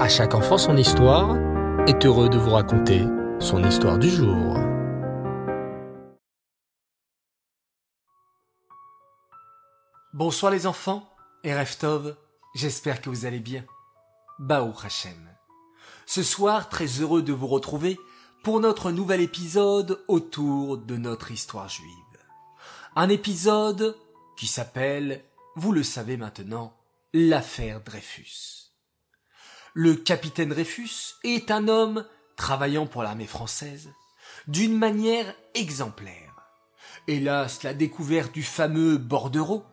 À chaque enfant son histoire est heureux de vous raconter son histoire du jour. Bonsoir les enfants et Reftov, j'espère que vous allez bien. Baou Hachem. Ce soir, très heureux de vous retrouver pour notre nouvel épisode autour de notre histoire juive. Un épisode qui s'appelle, vous le savez maintenant, l'affaire Dreyfus. Le capitaine Dreyfus est un homme travaillant pour l'armée française d'une manière exemplaire. Hélas, la découverte du fameux bordereau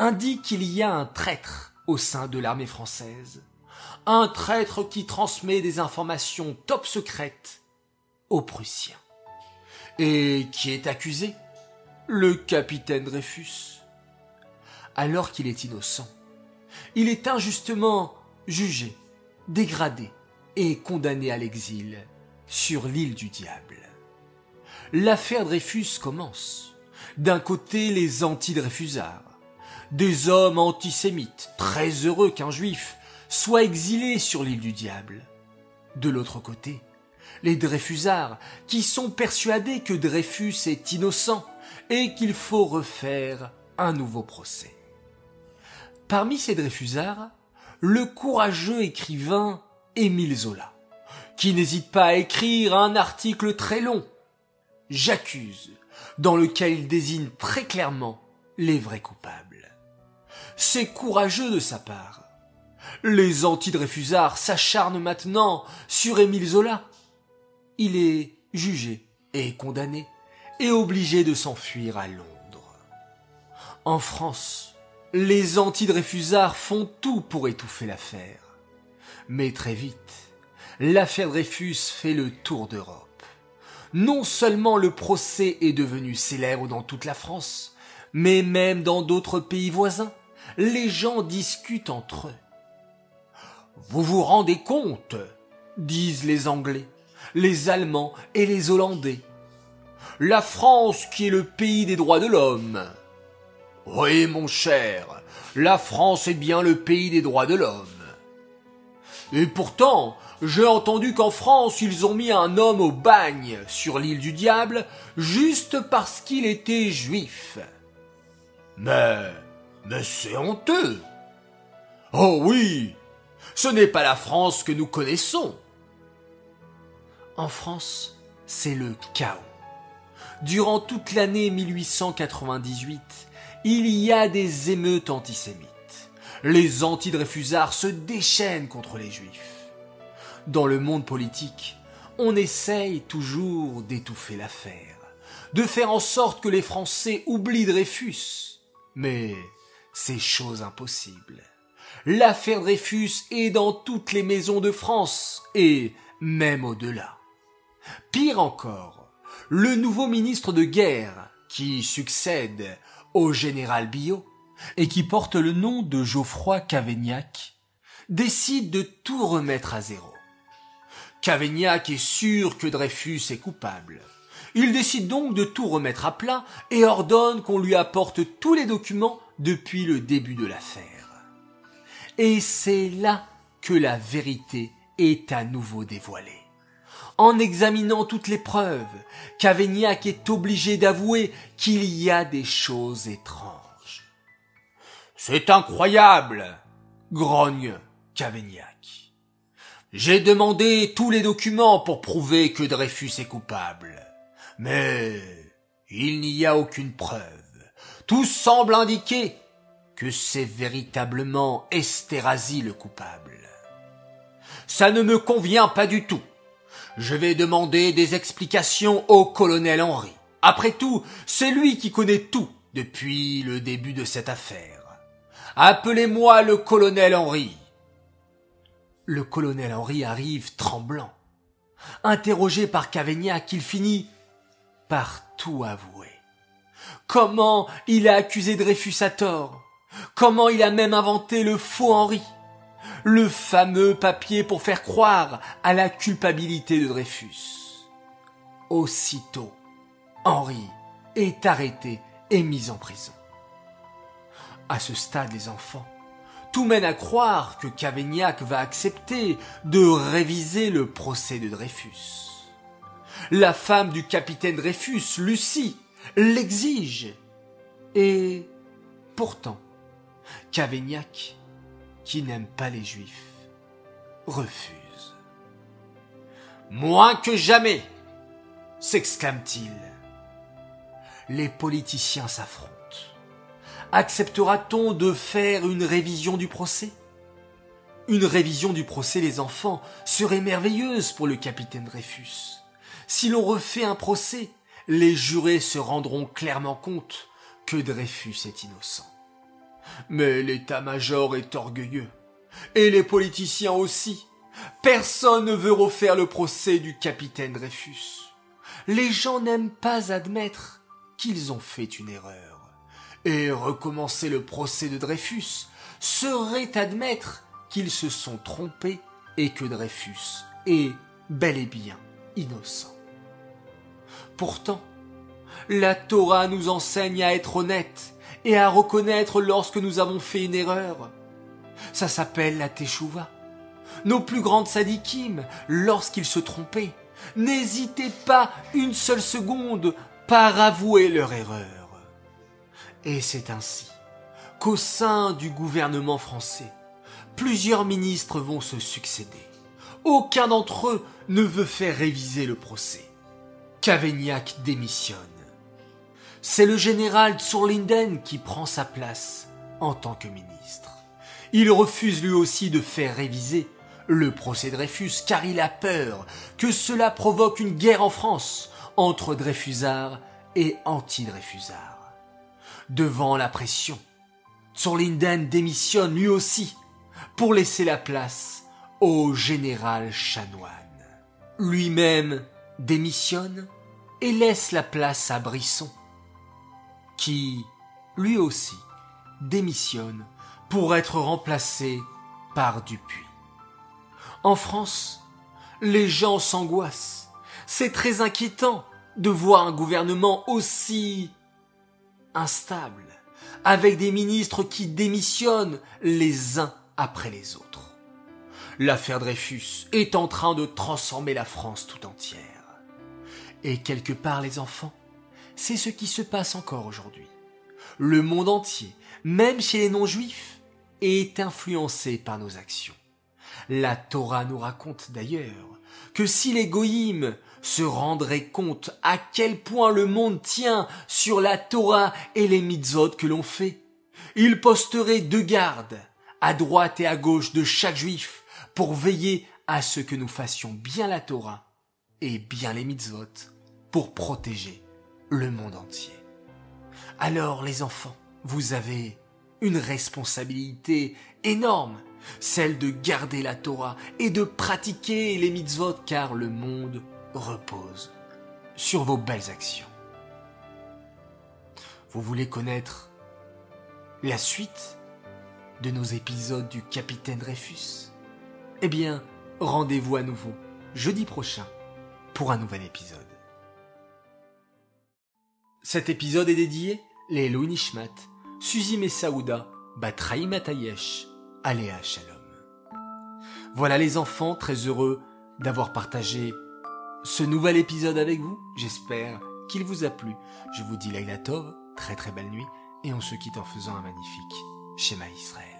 indique qu'il y a un traître au sein de l'armée française. Un traître qui transmet des informations top secrètes aux Prussiens. Et qui est accusé Le capitaine Dreyfus. Alors qu'il est innocent, il est injustement jugé, dégradé et condamné à l'exil sur l'île du diable. L'affaire Dreyfus commence. D'un côté, les anti-Dreyfusards, des hommes antisémites, très heureux qu'un juif soit exilé sur l'île du diable. De l'autre côté, les Dreyfusards, qui sont persuadés que Dreyfus est innocent et qu'il faut refaire un nouveau procès. Parmi ces Dreyfusards, le courageux écrivain Émile Zola, qui n'hésite pas à écrire un article très long, J'accuse, dans lequel il désigne très clairement les vrais coupables. C'est courageux de sa part. Les anti-Dreyfusards s'acharnent maintenant sur Émile Zola. Il est jugé et condamné et obligé de s'enfuir à Londres. En France, les anti-Dreyfusards font tout pour étouffer l'affaire. Mais très vite, l'affaire Dreyfus fait le tour d'Europe. Non seulement le procès est devenu célèbre dans toute la France, mais même dans d'autres pays voisins, les gens discutent entre eux. Vous vous rendez compte, disent les Anglais, les Allemands et les Hollandais. La France qui est le pays des droits de l'homme. Oui, mon cher, la France est bien le pays des droits de l'homme. Et pourtant, j'ai entendu qu'en France, ils ont mis un homme au bagne sur l'île du diable juste parce qu'il était juif. Mais, mais c'est honteux. Oh oui, ce n'est pas la France que nous connaissons. En France, c'est le chaos. Durant toute l'année 1898, il y a des émeutes antisémites. Les anti-Dreyfusards se déchaînent contre les juifs. Dans le monde politique, on essaye toujours d'étouffer l'affaire, de faire en sorte que les Français oublient Dreyfus. Mais c'est chose impossible. L'affaire Dreyfus est dans toutes les maisons de France et même au-delà. Pire encore, le nouveau ministre de guerre qui succède au général Billot et qui porte le nom de Geoffroy Cavaignac décide de tout remettre à zéro. Cavaignac est sûr que Dreyfus est coupable. Il décide donc de tout remettre à plat et ordonne qu'on lui apporte tous les documents depuis le début de l'affaire. Et c'est là que la vérité est à nouveau dévoilée. En examinant toutes les preuves, Cavaignac est obligé d'avouer qu'il y a des choses étranges. C'est incroyable, grogne Cavaignac. J'ai demandé tous les documents pour prouver que Dreyfus est coupable. Mais il n'y a aucune preuve. Tout semble indiquer que c'est véritablement Esterhazy le coupable. Ça ne me convient pas du tout. Je vais demander des explications au colonel Henry. Après tout, c'est lui qui connaît tout depuis le début de cette affaire. Appelez-moi le colonel Henry. Le colonel Henry arrive tremblant. Interrogé par Cavaignac, il finit par tout avouer. Comment il a accusé Dreyfus à tort? Comment il a même inventé le faux Henri Le fameux papier pour faire croire à la culpabilité de Dreyfus. Aussitôt, Henri est arrêté et mis en prison. À ce stade, les enfants, tout mène à croire que Cavaignac va accepter de réviser le procès de Dreyfus. La femme du capitaine Dreyfus, Lucie, l'exige. Et pourtant, Cavaignac, qui n'aime pas les juifs, refuse. Moins que jamais, s'exclame-t-il. Les politiciens s'affrontent. Acceptera-t-on de faire une révision du procès? Une révision du procès, les enfants, serait merveilleuse pour le capitaine Dreyfus. Si l'on refait un procès, les jurés se rendront clairement compte que Dreyfus est innocent. Mais l'état-major est orgueilleux. Et les politiciens aussi. Personne ne veut refaire le procès du capitaine Dreyfus. Les gens n'aiment pas admettre qu'ils ont fait une erreur. Et recommencer le procès de Dreyfus serait admettre qu'ils se sont trompés et que Dreyfus est bel et bien innocent. Pourtant, la Torah nous enseigne à être honnête et à reconnaître lorsque nous avons fait une erreur. Ça s'appelle la Teshuvah. Nos plus grandes sadikim, lorsqu'ils se trompaient, n'hésitaient pas une seule seconde par avouer leur erreur. Et c'est ainsi qu'au sein du gouvernement français, plusieurs ministres vont se succéder. Aucun d'entre eux ne veut faire réviser le procès. Cavaignac démissionne. C'est le général Zurlinden qui prend sa place en tant que ministre. Il refuse lui aussi de faire réviser le procès Dreyfus car il a peur que cela provoque une guerre en France entre Dreyfusards et anti-Dreyfusards. Devant la pression, Zurlinden démissionne lui aussi pour laisser la place au général Chanoine. Lui-même démissionne et laisse la place à Brisson, qui, lui aussi, démissionne pour être remplacé par Dupuis. En France, les gens s'angoissent. C'est très inquiétant de voir un gouvernement aussi instable, avec des ministres qui démissionnent les uns après les autres. L'affaire Dreyfus est en train de transformer la France tout entière. Et quelque part, les enfants, c'est ce qui se passe encore aujourd'hui. Le monde entier, même chez les non-juifs, est influencé par nos actions. La Torah nous raconte d'ailleurs que si les se rendraient compte à quel point le monde tient sur la Torah et les mitzvot que l'on fait, ils posteraient deux gardes à droite et à gauche de chaque juif pour veiller à ce que nous fassions bien la Torah et bien les mitzvot pour protéger le monde entier. Alors les enfants, vous avez une responsabilité énorme, celle de garder la Torah et de pratiquer les mitzvot car le monde repose sur vos belles actions. Vous voulez connaître la suite de nos épisodes du Capitaine Dreyfus? Eh bien, rendez-vous à nouveau jeudi prochain pour un nouvel épisode. Cet épisode est dédié les Louis Nishmat, Suzy Messaouda, Batraï Matayesh, Aléa Shalom. Voilà les enfants, très heureux d'avoir partagé ce nouvel épisode avec vous. J'espère qu'il vous a plu. Je vous dis Laila Tov, très très belle nuit, et on se quitte en faisant un magnifique schéma Israël.